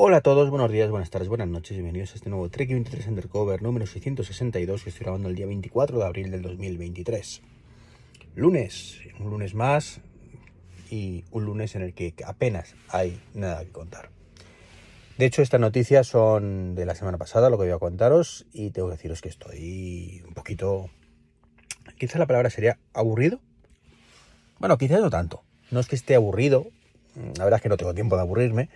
Hola a todos, buenos días, buenas tardes, buenas noches, bienvenidos a este nuevo Trek 23 Undercover número 662 que estoy grabando el día 24 de abril del 2023. Lunes, un lunes más y un lunes en el que apenas hay nada que contar. De hecho, estas noticias son de la semana pasada, lo que voy a contaros, y tengo que deciros que estoy un poquito... Quizás la palabra sería aburrido. Bueno, quizás no tanto. No es que esté aburrido, la verdad es que no tengo tiempo de aburrirme,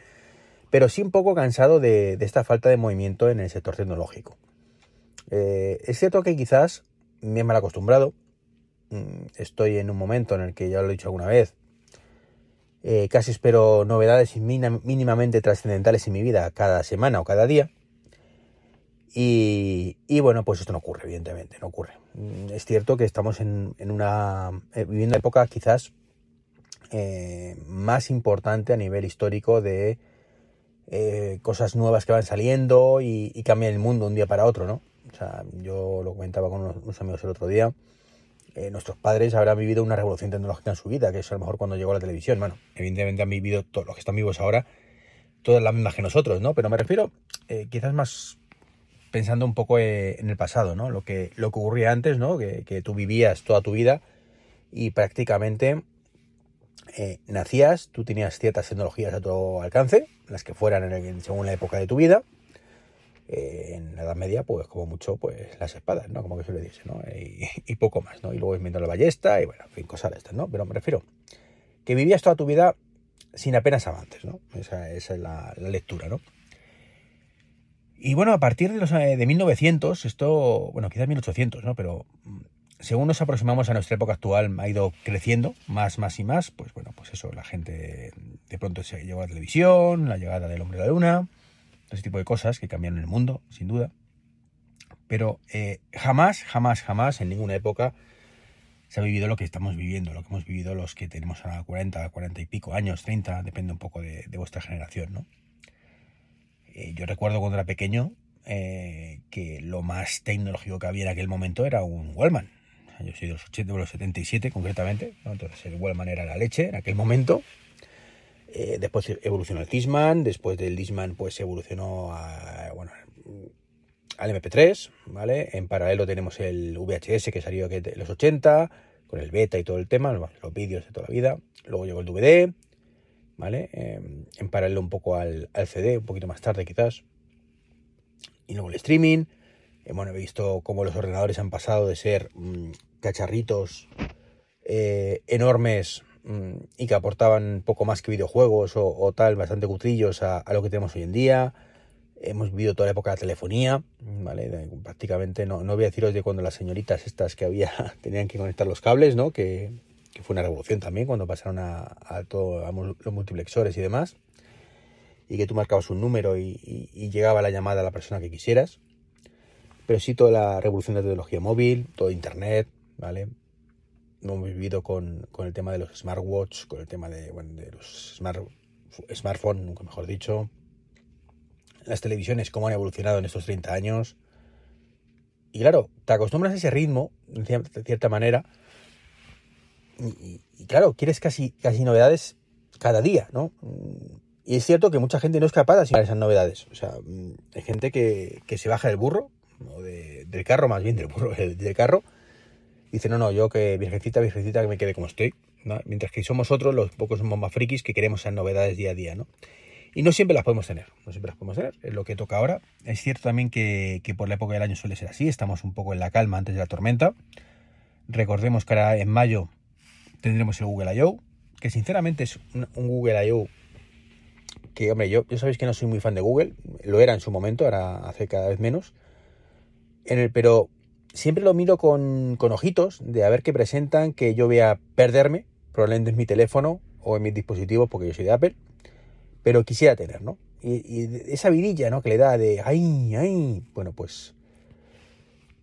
pero sí un poco cansado de, esta falta de movimiento en el sector tecnológico. Eh, es cierto que quizás me he mal acostumbrado, mm, estoy en un momento en el que ya lo he dicho alguna vez, eh, casi espero novedades mínimamente trascendentales en mi vida cada semana o cada día. Y, bueno, pues esto no ocurre, evidentemente, no ocurre. Mm, es cierto que estamos en, una eh, viviendo una época quizás más importante a nivel histórico de eh, cosas nuevas que van saliendo y, cambian el mundo un día para otro, ¿no? O sea, yo lo comentaba con unos, amigos el otro día. Eh, nuestros padres habrán vivido una revolución tecnológica en su vida, que es a lo mejor cuando llegó la televisión. Bueno, evidentemente han vivido todos los que están vivos ahora, todas las mismas que nosotros, ¿no? Pero me refiero eh, quizás más pensando un poco en el pasado, ¿no? Lo que, lo que ocurría antes, ¿no? Que tú vivías toda tu vida y prácticamente eh, nacías, tú tenías ciertas tecnologías a tu alcance, las que fueran en según la época de tu vida. Eh, en la Edad Media, pues como mucho, pues las espadas, ¿no? Como que se le dice, ¿no? Y, poco más, ¿no? Y luego viendo la ballesta y bueno, en fin, cosas de estas, ¿no? Pero me refiero que vivías toda tu vida sin apenas avances, ¿no? Esa, es la, lectura, ¿no? Y bueno, a partir de, los, eh, de 1900, esto, bueno, quizás 1800, ¿no? Pero según nos aproximamos a nuestra época actual, ha ido creciendo más, más y más. Pues bueno, pues eso, la gente de pronto se llegó a la televisión, la llegada del hombre a la luna, ese tipo de cosas que cambiaron el mundo, sin duda. Pero eh, jamás, jamás, jamás, en ninguna época se ha vivido lo que estamos viviendo, lo que hemos vivido los que tenemos ahora 40, 40 y pico años, 30, depende un poco de, vuestra generación, ¿no? Eh, yo recuerdo cuando era pequeño eh, que lo más tecnológico que había en aquel momento era un Wallman yo soy de los 80, de los 77 concretamente, entonces de igual manera la leche en aquel momento. Eh, después evolucionó el Disman, después del Disman pues evolucionó bueno, al MP3, ¿vale? En paralelo tenemos el VHS que salió en los 80, con el beta y todo el tema, los vídeos de toda la vida. Luego llegó el DVD, ¿vale? Em, en paralelo un poco al, al, CD, un poquito más tarde quizás. Y luego el streaming. Eh, bueno, he visto cómo los ordenadores han pasado de ser mm, cacharritos eh, enormes mm, y que aportaban poco más que videojuegos o, tal, bastante cutrillos a, lo que tenemos hoy en día. Hemos vivido toda la época de la telefonía, ¿vale? prácticamente, no, no voy a deciros de cuando las señoritas estas que había tenían que conectar los cables, ¿no? Que, fue una revolución también cuando pasaron a, a, todo, a los multiplexores y demás. Y que tú marcabas un número y, y llegaba la llamada a la persona que quisieras pero sí toda la revolución de la tecnología móvil, todo Internet, ¿vale? Hemos vivido con, el tema de los smartwatch, con el tema de, los smart, smartphones, nunca mejor dicho. Las televisiones, cómo han evolucionado en estos 30 años. Y claro, te acostumbras a ese ritmo, de cierta manera. Y, claro, quieres casi, casi novedades cada día, ¿no? Y es cierto que mucha gente no es capaz de asimilar esas novedades. O sea, hay gente que, que se baja del burro del carro, más bien del del carro, dice, no, no, yo que virgencita, virgencita, que me quede como estoy. Mientras que somos otros, los pocos somos más frikis que queremos esas novedades día a día, ¿no? Y no siempre las podemos tener, no siempre las podemos tener, es lo que toca ahora. Es cierto también que, que por la época del año suele ser así, estamos un poco en la calma antes de la tormenta. Recordemos que ahora en mayo tendremos el Google I.O., que sinceramente es un, Google I.O. que, hombre, yo, yo sabéis que no soy muy fan de Google, lo era en su momento, ahora hace cada vez menos, en el, pero siempre lo miro con, ojitos de a ver qué presentan, que yo voy a perderme, probablemente en mi teléfono o en mis dispositivos, porque yo soy de Apple. pero quisiera tener, ¿no? Y, esa vidilla, ¿no? Que le da de, ay, ay, bueno, pues,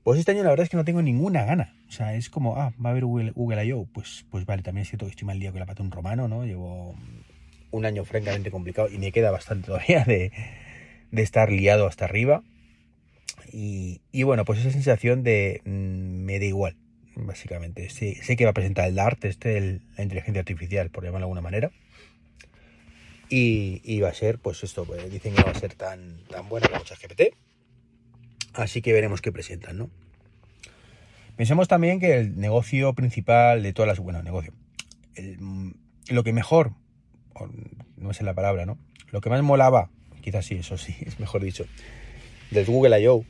pues este año la verdad es que no tengo ninguna gana. O sea, es como, ah, va a haber Google, Google I.O. Pues, pues vale, también es cierto que estoy mal día con la pata un romano, ¿no? Llevo un año francamente complicado y me queda bastante todavía de, de estar liado hasta arriba. Y, bueno, pues esa sensación de mm, me da igual, básicamente. Sé, sé, que va a presentar el DART, este, la inteligencia artificial, por llamarlo de alguna manera. Y, va a ser, pues esto, pues dicen que va a ser tan, tan buena como ChatGPT. Así que veremos qué presentan, ¿no? Pensemos también que el negocio principal de todas las... Bueno, negocio. lo que mejor, no sé la palabra, ¿no? Lo que más molaba, quizás sí, eso sí, es mejor dicho, del Google I.O.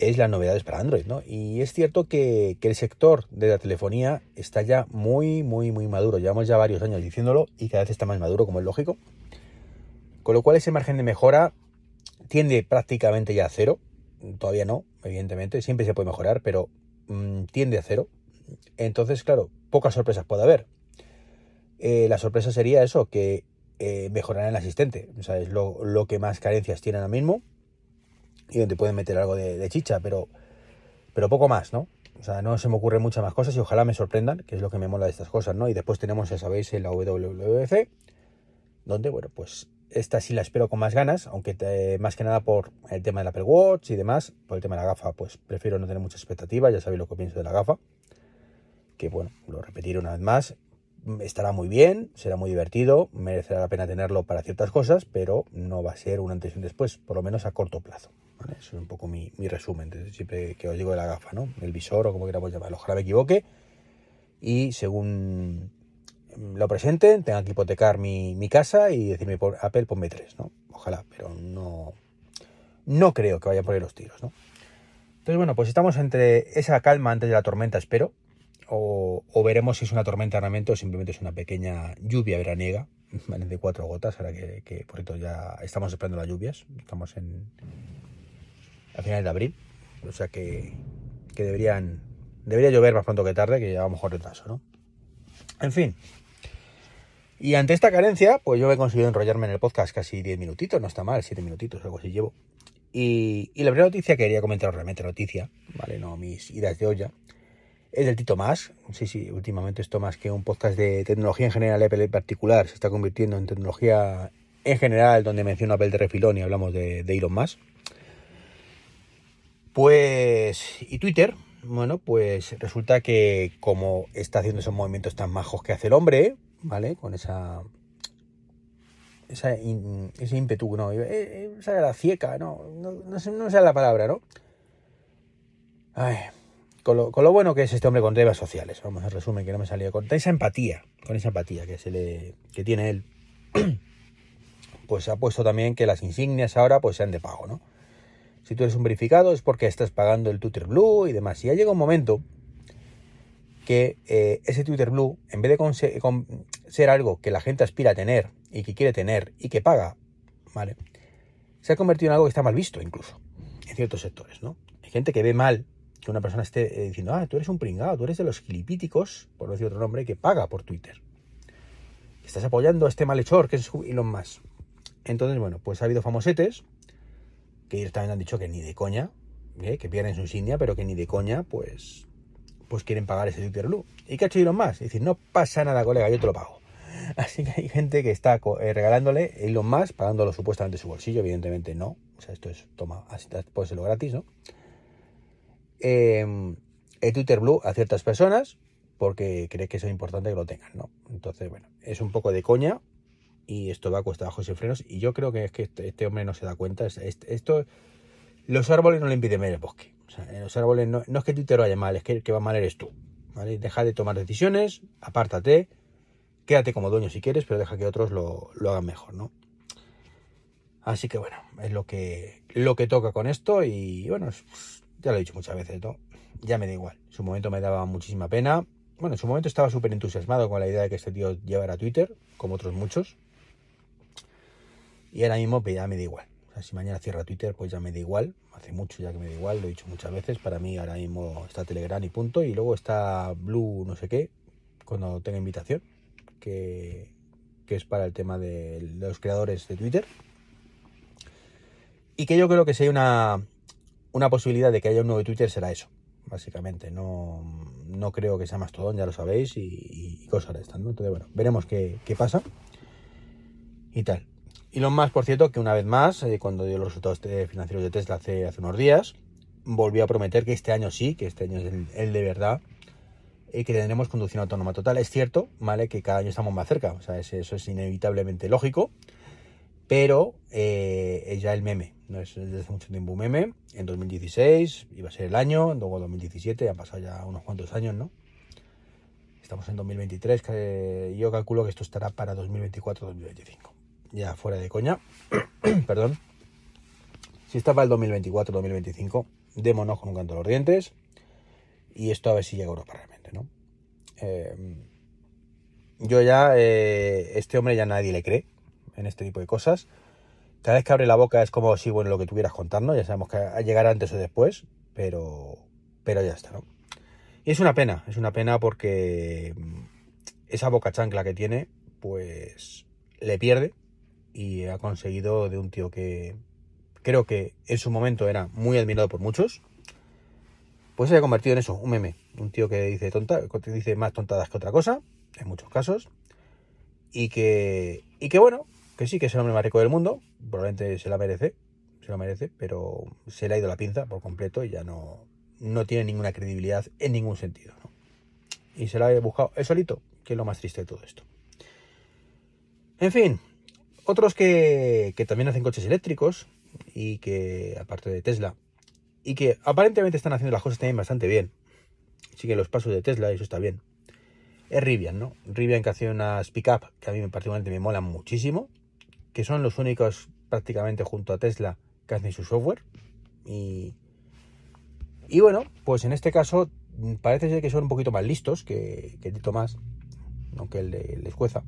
es las novedades para Android, ¿no? Y es cierto que, que, el sector de la telefonía está ya muy, muy, muy maduro. Llevamos ya varios años diciéndolo y cada vez está más maduro, como es lógico. Con lo cual ese margen de mejora tiende prácticamente ya a cero. Todavía no, evidentemente. Siempre se puede mejorar, pero mm, tiende a cero. Entonces, claro, pocas sorpresas puede haber. Eh, la sorpresa sería eso, que eh, mejorarán el asistente. O sea, es lo, que más carencias tiene ahora mismo. Y donde pueden meter algo de, chicha, pero, pero poco más, ¿no? O sea, no se me ocurren muchas más cosas y ojalá me sorprendan, que es lo que me mola de estas cosas, ¿no? Y después tenemos, ya sabéis, la WWF, donde, bueno, pues esta sí la espero con más ganas, aunque más que nada por el tema del Apple Watch y demás. Por el tema de la gafa, pues prefiero no tener mucha expectativa, ya sabéis lo que pienso de la gafa. Que bueno, lo repetiré una vez más. Estará muy bien, será muy divertido, merecerá la pena tenerlo para ciertas cosas, pero no va a ser un antes y un después, por lo menos a corto plazo. Es un poco mi, resumen, siempre que os digo de la gafa, ¿no? El visor o como queramos llamarlo. Ojalá me equivoque. Y según lo presenten, tengan que hipotecar mi, casa y decirme por Apple ponme tres, ¿no? Ojalá, pero no, no creo que vayan por ahí los tiros, ¿no? Entonces, bueno, pues estamos entre esa calma antes de la tormenta, espero, o, veremos si es una tormenta realmente o simplemente es una pequeña lluvia veraniega, de cuatro gotas, ahora que, por cierto ya estamos esperando las lluvias, estamos en a finales de abril, o sea que, que deberían, debería llover más pronto que tarde, que ya a lo mejor retraso, ¿no? En fin, y ante esta carencia, pues yo he conseguido enrollarme en el podcast casi 10 minutitos, no está mal, 7 minutitos, algo así llevo. Y, la primera noticia que quería comentar, realmente noticia, ¿vale? No mis ideas de olla, es del Tito Más. Sí, sí, últimamente esto más que un podcast de tecnología en general, Apple en particular, se está convirtiendo en tecnología en general, donde menciono Apple de refilón y hablamos de, de Elon Musk. Pues, y Twitter, bueno, pues resulta que como está haciendo esos movimientos tan majos que hace el hombre, ¿vale? Con esa, esa ese ímpetu, ¿no? Eh, eh, esa gracieca, ¿no? No, no, no sé la palabra, ¿no? Ay, con, lo, con lo, bueno que es este hombre con redes sociales, vamos, a resumen, que no me salía con esa empatía, con esa empatía que se le que tiene él, pues ha puesto también que las insignias ahora pues sean de pago, ¿no? Si tú eres un verificado es porque estás pagando el Twitter Blue y demás. Y ya llega un momento que eh, ese Twitter Blue, en vez de ser algo que la gente aspira a tener y que quiere tener y que paga, ¿vale? Se ha convertido en algo que está mal visto incluso en ciertos sectores, ¿no? Hay gente que ve mal que una persona esté eh, diciendo, ah, tú eres un pringado, tú eres de los gilipíticos, por decir otro nombre, que paga por Twitter. Estás apoyando a este malhechor que es Elon Musk. Entonces, bueno, pues ha habido famosetes que también han dicho que ni de coña, ¿eh? que pierden su insignia, pero que ni de coña, pues pues quieren pagar ese Twitter Blue. ¿Y qué ha hecho Elon Musk? Decir, no pasa nada, colega, yo te lo pago. Así que hay gente que está eh, regalándole Elon Musk, pagándolo supuestamente su bolsillo, evidentemente no. O sea, esto es, toma, así puede gratis, ¿no? Em, el Twitter Blue a ciertas personas porque cree que es importante que lo tengan, ¿no? Entonces, bueno, es un poco de coña y esto va a cuesta bajos y frenos y yo creo que es que este, este hombre no se da cuenta. Esto, los árboles no le impiden ver el bosque. O sea, en los árboles no, es que Twitter vaya mal, es que el que va mal eres tú. ¿vale? Deja de tomar decisiones, apártate, quédate como dueño si quieres, pero deja que otros lo, hagan mejor, ¿no? Así que bueno, es lo que, lo que toca con esto y bueno, ya lo he dicho muchas veces, ¿no? Ya me da igual. En su momento me daba muchísima pena. Bueno, en su momento estaba súper entusiasmado con la idea de que este tío llevara Twitter, como otros muchos. Y ahora mismo pues, ya me da igual. O sea, si mañana cierra Twitter, pues ya me da igual. Hace mucho ya que me da igual, lo he dicho muchas veces. Para mí ahora mismo está Telegram y punto. Y luego está Blue no sé qué, cuando tenga invitación. Que, que es para el tema de los creadores de Twitter. Y que yo creo que hay una, una posibilidad de que haya un nuevo Twitter será eso, básicamente. No, no creo que sea Mastodon, ya lo sabéis, y, cosas de estas, ¿no? Entonces, bueno, veremos qué, pasa y tal. Y lo más, por cierto, que una vez más, eh, cuando dio los resultados financieros de Tesla hace, hace unos días, volvió a prometer que este año sí, que este año es el, de verdad, y que tendremos conducción autónoma total. Es cierto, ¿vale? Que cada año estamos más cerca, o sea, eso es inevitablemente lógico, pero eh, ya el meme, no es desde hace mucho tiempo un meme. En 2016 iba a ser el año, luego 2017, han pasado ya unos cuantos años, ¿no? Estamos en 2023, que yo calculo que esto estará para 2024-2025. Ya fuera de coña, perdón. Si está para el 2024-2025, démonos con un canto a los dientes y esto a ver si llega a Europa realmente, ¿no? Eh, yo ya, eh, este hombre ya nadie le cree en este tipo de cosas. Cada vez que abre la boca es como si, bueno, lo que tuvieras contarnos, ya sabemos que llegará antes o después, pero, pero ya está, ¿no? Y es una pena, es una pena porque mm, esa boca chancla que tiene, pues le pierde y ha conseguido de un tío que creo que en su momento era muy admirado por muchos, pues se ha convertido en eso, un meme, un tío que dice tonta, que dice más tontadas que otra cosa, en muchos casos, y que, y que bueno, que sí que es el hombre más rico del mundo, probablemente se la merece, se lo merece, pero se le ha ido la pinza por completo y ya no, no tiene ninguna credibilidad en ningún sentido. Y se la ha buscado él solito, que es lo más triste de todo esto. En fin, otros que, que también hacen coches eléctricos y que, aparte de Tesla, y que aparentemente están haciendo las cosas también bastante bien. Siguen los pasos de Tesla y eso está bien. Es Rivian, ¿no? Rivian que hace unas pick-up que a mí particularmente me molan muchísimo que son los únicos prácticamente junto a Tesla que hacen su software. Y, y bueno, pues en este caso mm, parece ser que son un poquito más listos que, que el Tomás, aunque el de, les cueza.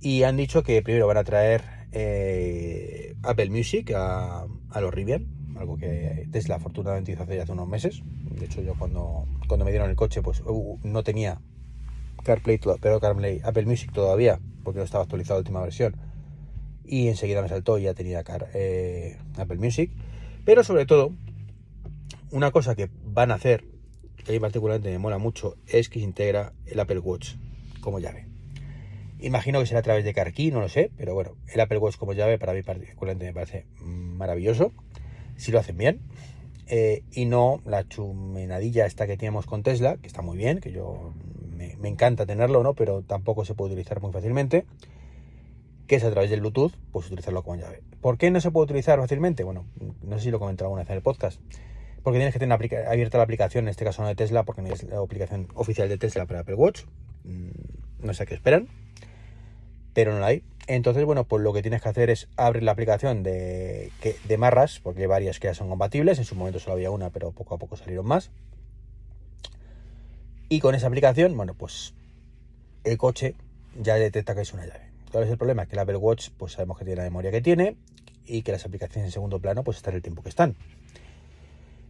Y han dicho que primero van a traer eh, Apple Music a, a, los Rivian, algo que Tesla afortunadamente hizo hace, hace unos meses. De hecho, yo cuando, cuando me dieron el coche, pues uh, no tenía CarPlay, pero CarPlay, Apple Music todavía, porque no estaba actualizado la última versión y enseguida me saltó y ya tenía eh, Apple Music. Pero sobre todo, una cosa que van a hacer, que a mí particularmente me mola mucho, es que se integra el Apple Watch como llave. Imagino que será a través de CarKey, no lo sé, pero bueno, el Apple Watch como llave para mí particularmente me parece maravilloso, si lo hacen bien. Eh, y no la chumenadilla esta que tenemos con Tesla, que está muy bien, que yo me, me encanta tenerlo, ¿no? Pero tampoco se puede utilizar muy fácilmente que es a través del Bluetooth, pues utilizarlo como llave. ¿Por qué no se puede utilizar fácilmente? Bueno, no sé si lo comenté alguna vez en el podcast. Porque tienes que tener abierta la aplicación, en este caso no de Tesla, porque no es la aplicación oficial de Tesla para Apple Watch. Mm, no sé a qué esperan, pero no la hay. Entonces, bueno, pues lo que tienes que hacer es abrir la aplicación de, de Marras, porque hay varias que ya son compatibles. En su momento solo había una, pero poco a poco salieron más. Y con esa aplicación, bueno, pues el coche ya detecta que es una llave. ¿Cuál es el problema? Que el Apple Watch, pues sabemos que tiene la memoria que tiene y que las aplicaciones en segundo plano, pues están el tiempo que están.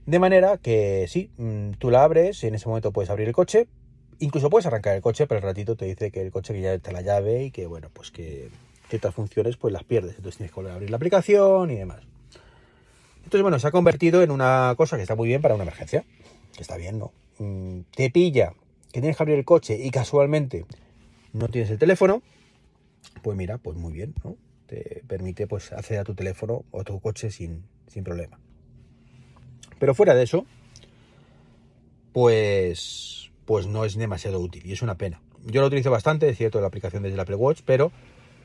De manera que sí, mm, tú la abres y en ese momento puedes abrir el coche. Incluso puedes arrancar el coche, pero el ratito te dice que el coche que ya está la llave y que, bueno, pues que ciertas funciones pues las pierdes. Entonces tienes que volver a abrir la aplicación y demás. Entonces, bueno, se ha convertido en una cosa que está muy bien para una emergencia. Que está bien, ¿no? Mm, te pilla que tienes que abrir el coche y casualmente no tienes el teléfono pues mira, pues muy bien, ¿no? Te permite pues acceder a tu teléfono o a tu coche sin, sin problema. Pero fuera de eso, pues, pues no es demasiado útil y es una pena. Yo lo utilizo bastante, es cierto, la aplicación desde el Apple Watch, pero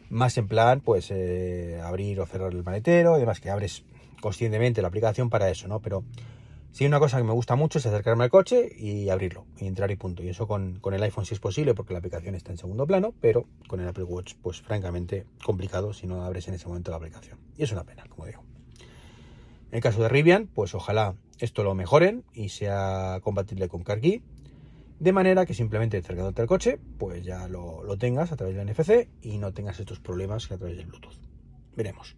más en plan, pues eh, abrir o cerrar el maletero, además que abres conscientemente la aplicación para eso, ¿no? Pero Sí, una cosa que me gusta mucho es acercarme al coche y abrirlo, y entrar y punto. Y eso con, el iPhone sí es posible porque la aplicación está en segundo plano, pero con el Apple Watch, pues francamente complicado si no abres en ese momento la aplicación. Y es una pena, como digo. En el caso de Rivian, pues ojalá esto lo mejoren y sea compatible con CarKey, de manera que simplemente acercándote al coche, pues ya lo, lo tengas a través del NFC y no tengas estos problemas que a través del Bluetooth. Veremos.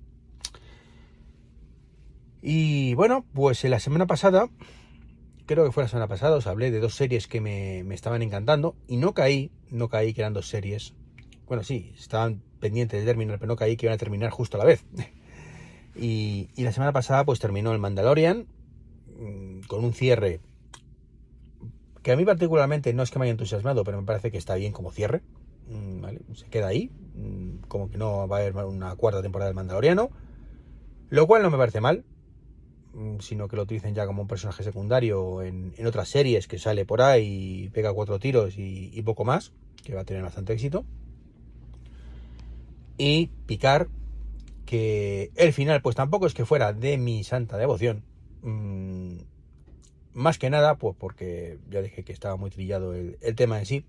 Y bueno, pues la semana pasada, creo que fue la semana pasada, os hablé de dos series que me, estaban encantando y no caí, no caí que eran dos series bueno, sí, estaban pendientes de terminar, pero no caí que iban a terminar justo a la vez. y, y la semana pasada pues terminó el Mandalorian mm, con un cierre que a mí particularmente no es que me haya entusiasmado, pero me parece que está bien como cierre. Mm, Se queda ahí, mm, como que no va a haber una cuarta temporada del Mandaloriano, lo cual no me parece mal, sino que lo utilicen ya como un personaje secundario en, otras series que sale por ahí y pega cuatro tiros y, poco más, que va a tener bastante éxito. Y picar que el final pues tampoco es que fuera de mi santa devoción. Más que nada, pues porque ya dije que estaba muy trillado el, tema en sí,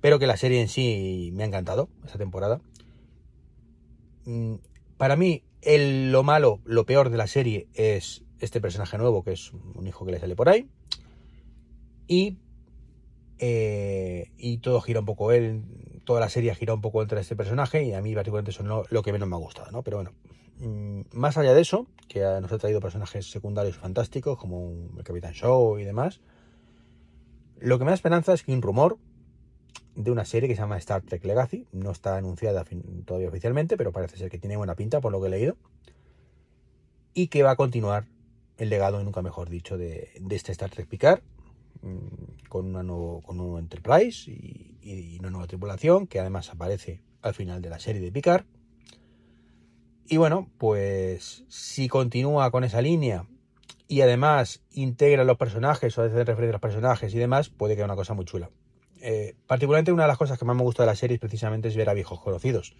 pero que la serie en sí me ha encantado esta temporada. Mm, para mí, lo malo, lo peor de la serie es este personaje nuevo, que es un hijo que le sale por ahí. Y, eh, y todo gira un poco él, toda la serie gira un poco entre este personaje y a mí particularmente eso es lo que menos me ha gustado, ¿no? Pero bueno, Mm, más allá de eso, que nos ha traído personajes secundarios fantásticos como el Capitán Show y demás, lo que me da esperanza es que un rumor de una serie que se llama Star Trek Legacy, no está anunciada todavía oficialmente, pero parece ser que tiene buena pinta por lo que he leído, y que va a continuar el legado, nunca mejor dicho, de, este Star Trek Picard, mm, con, una nuevo, con un nuevo Enterprise y, y una nueva tripulación, que además aparece al final de la serie de Picard. Y bueno, pues si continúa con esa línea y además integra los personajes o hace referencia a los personajes y demás, puede quedar una cosa muy chula. Eh, particularmente una de las cosas que más me gusta de la serie precisamente es ver a viejos conocidos.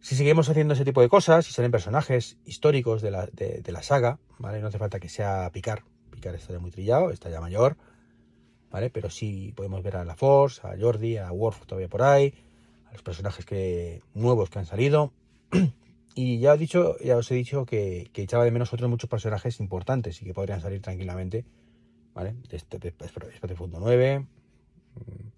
Si seguimos haciendo ese tipo de cosas, si salen personajes históricos de la, de, la saga, ¿vale? No hace falta que sea Picar. Picar está ya muy trillado, está ya mayor, ¿vale? Pero sí podemos ver a la Force, a Jordi, a Worf todavía por ahí, a los personajes que, nuevos que han salido. Y ya os, dicho, ya os he dicho que, echaba de menos otros muchos personajes importantes y que podrían salir tranquilamente, ¿vale? De este, de Fondo 9. Mm,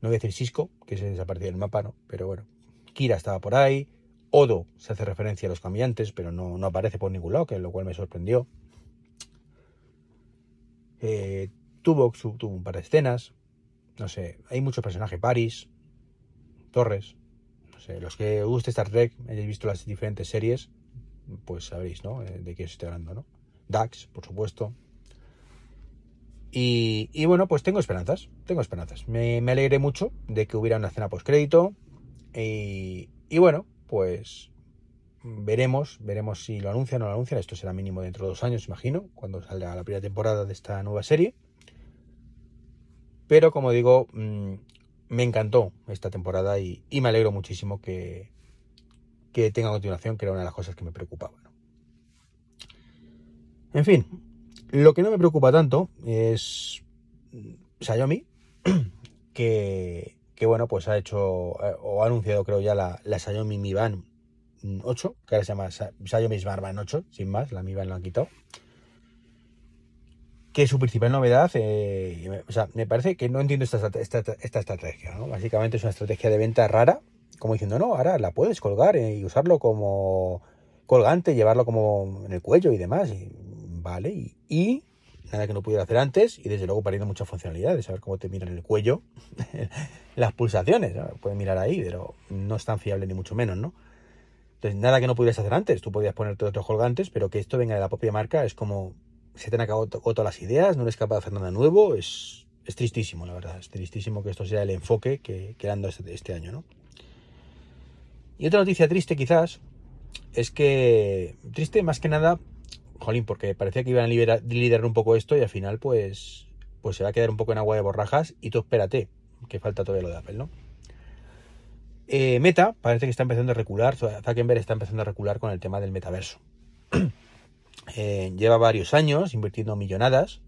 no voy a decir Cisco, que se desapareció del mapa, ¿no? Pero bueno, Kira estaba por ahí. Odo se hace referencia a los cambiantes, pero no, aparece por ningún lado, que lo cual me sorprendió. Eh, tuvo, un par de escenas. No sé, hay muchos personajes. Paris, Torres, los que guste Star Trek, hayáis visto las diferentes series, pues sabréis, ¿no? Eh, de qué estoy hablando, ¿no? Dax, por supuesto. Y, bueno, pues tengo esperanzas, tengo esperanzas. Me, alegré mucho de que hubiera una escena post-crédito. Y, y bueno, pues veremos, veremos si lo anuncian o no lo anuncian. Esto será mínimo dentro de dos años, imagino, cuando salga la primera temporada de esta nueva serie. Pero como digo, mm, me encantó esta temporada y, me alegro muchísimo que, que tenga continuación, que era una de las cosas que me preocupaba. En fin, lo que no me preocupa tanto es Xiaomi, que, bueno, pues ha hecho o ha anunciado creo ya la, la Xiaomi Mi Band 8, que ahora se llama Xiaomi Smart Band 8, sin más, la Mi Band lo han quitado que su principal novedad, eh, o sea, me parece que no entiendo esta, esta, estrategia, ¿no? Básicamente es una estrategia de venta rara, como diciendo, no, ahora la puedes colgar eh, y usarlo como colgante, llevarlo como en el cuello y demás, vale, y, nada que no pudiera hacer antes, y desde luego perdiendo muchas funcionalidades, saber cómo te miran el cuello, las pulsaciones, puedes mirar ahí, pero no es tan fiable ni mucho menos, ¿no? Entonces, nada que no pudieras hacer antes, tú podías ponerte otros colgantes, pero que esto venga de la propia marca es como se te han acabado todas las ideas, no eres capaz de hacer nada nuevo, es, es tristísimo, la verdad, es tristísimo que esto sea el enfoque que, que anda este, este, año, ¿no? Y otra noticia triste quizás es que, triste más que nada, jolín, porque parecía que iban a liderar un poco esto y al final pues, pues se va a quedar un poco en agua de borrajas y tú espérate, que falta todavía lo de Apple, ¿no? Eh, Meta parece que está empezando a recular, Zuckerberg está empezando a recular con el tema del metaverso. Eh, lleva varios años invirtiendo millonadas,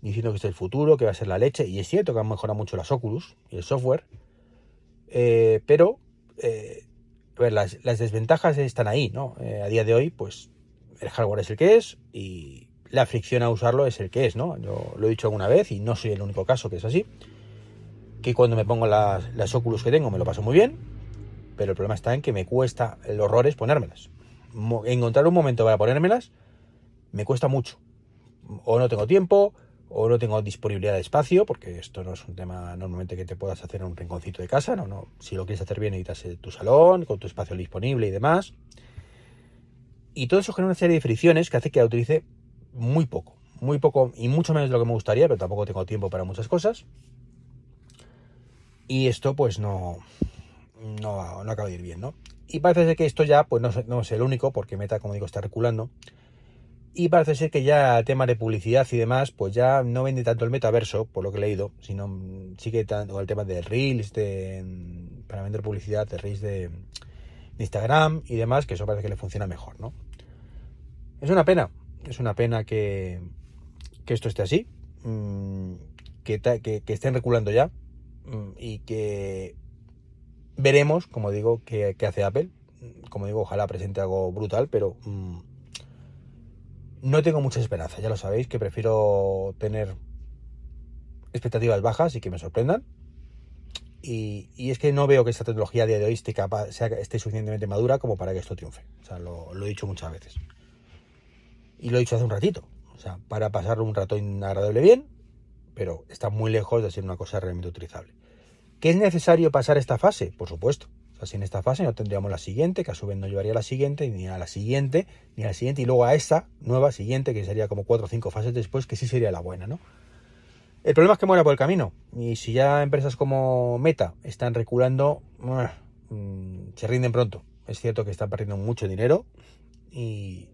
diciendo que es el futuro, que va a ser la leche, y es cierto que han mejorado mucho las Oculus y el software, eh, pero a ver, las, desventajas están ahí, ¿no? a día de hoy, pues el hardware es el que es y la fricción a usarlo es el que es, ¿no? Yo lo he dicho alguna vez y no soy el único caso que es así, que cuando me pongo las, las Oculus que tengo me lo paso muy bien, pero el problema está en que me cuesta el horror es ponérmelas. Encontrar un momento para ponérmelas me cuesta mucho. O no tengo tiempo, o no tengo disponibilidad de espacio, porque esto no es un tema normalmente que te puedas hacer en un rinconcito de casa, no. Si lo quieres hacer bien necesitas tu salón, con tu espacio disponible y demás. Y todo eso genera una serie de fricciones que hace que la utilice muy poco, muy poco y mucho menos de lo que me gustaría, pero tampoco tengo tiempo para muchas cosas. Y esto pues no, no, no acaba de ir bien, ¿no? Y parece ser que esto ya pues no, no es el único, porque Meta, como digo, está reculando. Y parece ser que ya el tema de publicidad y demás, pues ya no vende tanto el metaverso, por lo que he leído, sino sí que tanto el tema de Reels, de, para vender publicidad, de Reels de, Instagram y demás, que eso parece que le funciona mejor, ¿no? Es una pena, es una pena que, que esto esté así, mm, que, que, estén reculando ya mm, y que veremos, como digo, qué, hace Apple. Como digo, ojalá presente algo brutal, pero... Mm, no tengo mucha esperanza, ya lo sabéis, que prefiero tener expectativas bajas y que me sorprendan. Y, es que no veo que esta tecnología de hoy esté, esté suficientemente madura como para que esto triunfe. O sea, lo, he dicho muchas veces. Y lo he dicho hace un ratito. O sea, para pasar un rato inagradable bien, pero está muy lejos de ser una cosa realmente utilizable. ¿Qué es necesario pasar esta fase? Por supuesto. Así en esta fase no tendríamos la siguiente, que a su vez no llevaría a la siguiente, ni a la siguiente, ni a la siguiente, y luego a esta nueva siguiente, que sería como cuatro o cinco fases después, que sí sería la buena, ¿no? El problema es que muera por el camino. Y si ya empresas como Meta están reculando, mm, se rinden pronto. Es cierto que están perdiendo mucho dinero y,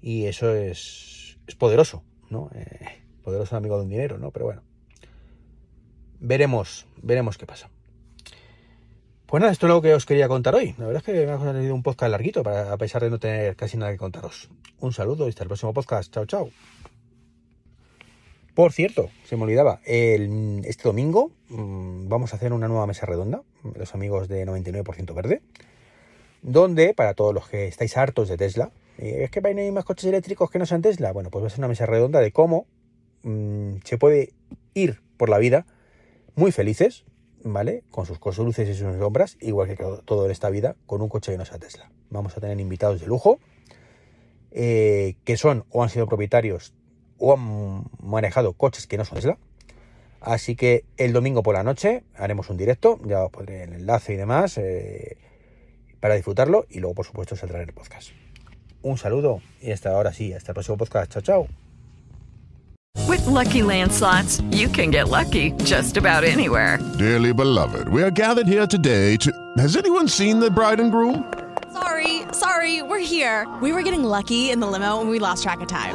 y eso es, es poderoso, ¿no? Eh, poderoso amigo de un dinero, ¿no? Pero bueno. Veremos, veremos qué pasa. Pues nada, esto es lo que os quería contar hoy. La verdad es que me ha salido un podcast larguito, a pesar de no tener casi nada que contaros. Un saludo y hasta el próximo podcast. Chao, chao. Por cierto, se me olvidaba, este domingo mm, vamos a hacer una nueva mesa redonda, los amigos de 99% Verde, donde para todos los que estáis hartos de Tesla, es que hay más coches eléctricos que no sean Tesla, bueno, pues va a ser una mesa redonda de cómo mm, se puede ir por la vida muy felices, ¿vale? Con sus, con luces y sus sombras, igual que todo en esta vida, con un coche que no sea Tesla. Vamos a tener invitados de lujo, eh, que son o han sido propietarios o han manejado coches que no son Tesla. Así que el domingo por la noche haremos un directo, ya os pondré el enlace y demás eh, para disfrutarlo y luego por supuesto saldrá en el podcast. Un saludo y hasta ahora sí, hasta el próximo podcast. Chao, chao. With lucky landslots, you can get lucky just about anywhere. Dearly beloved, we are gathered here today to. Has anyone seen the bride and groom? Sorry, sorry, we're here. We were getting lucky in the limo and we lost track of time.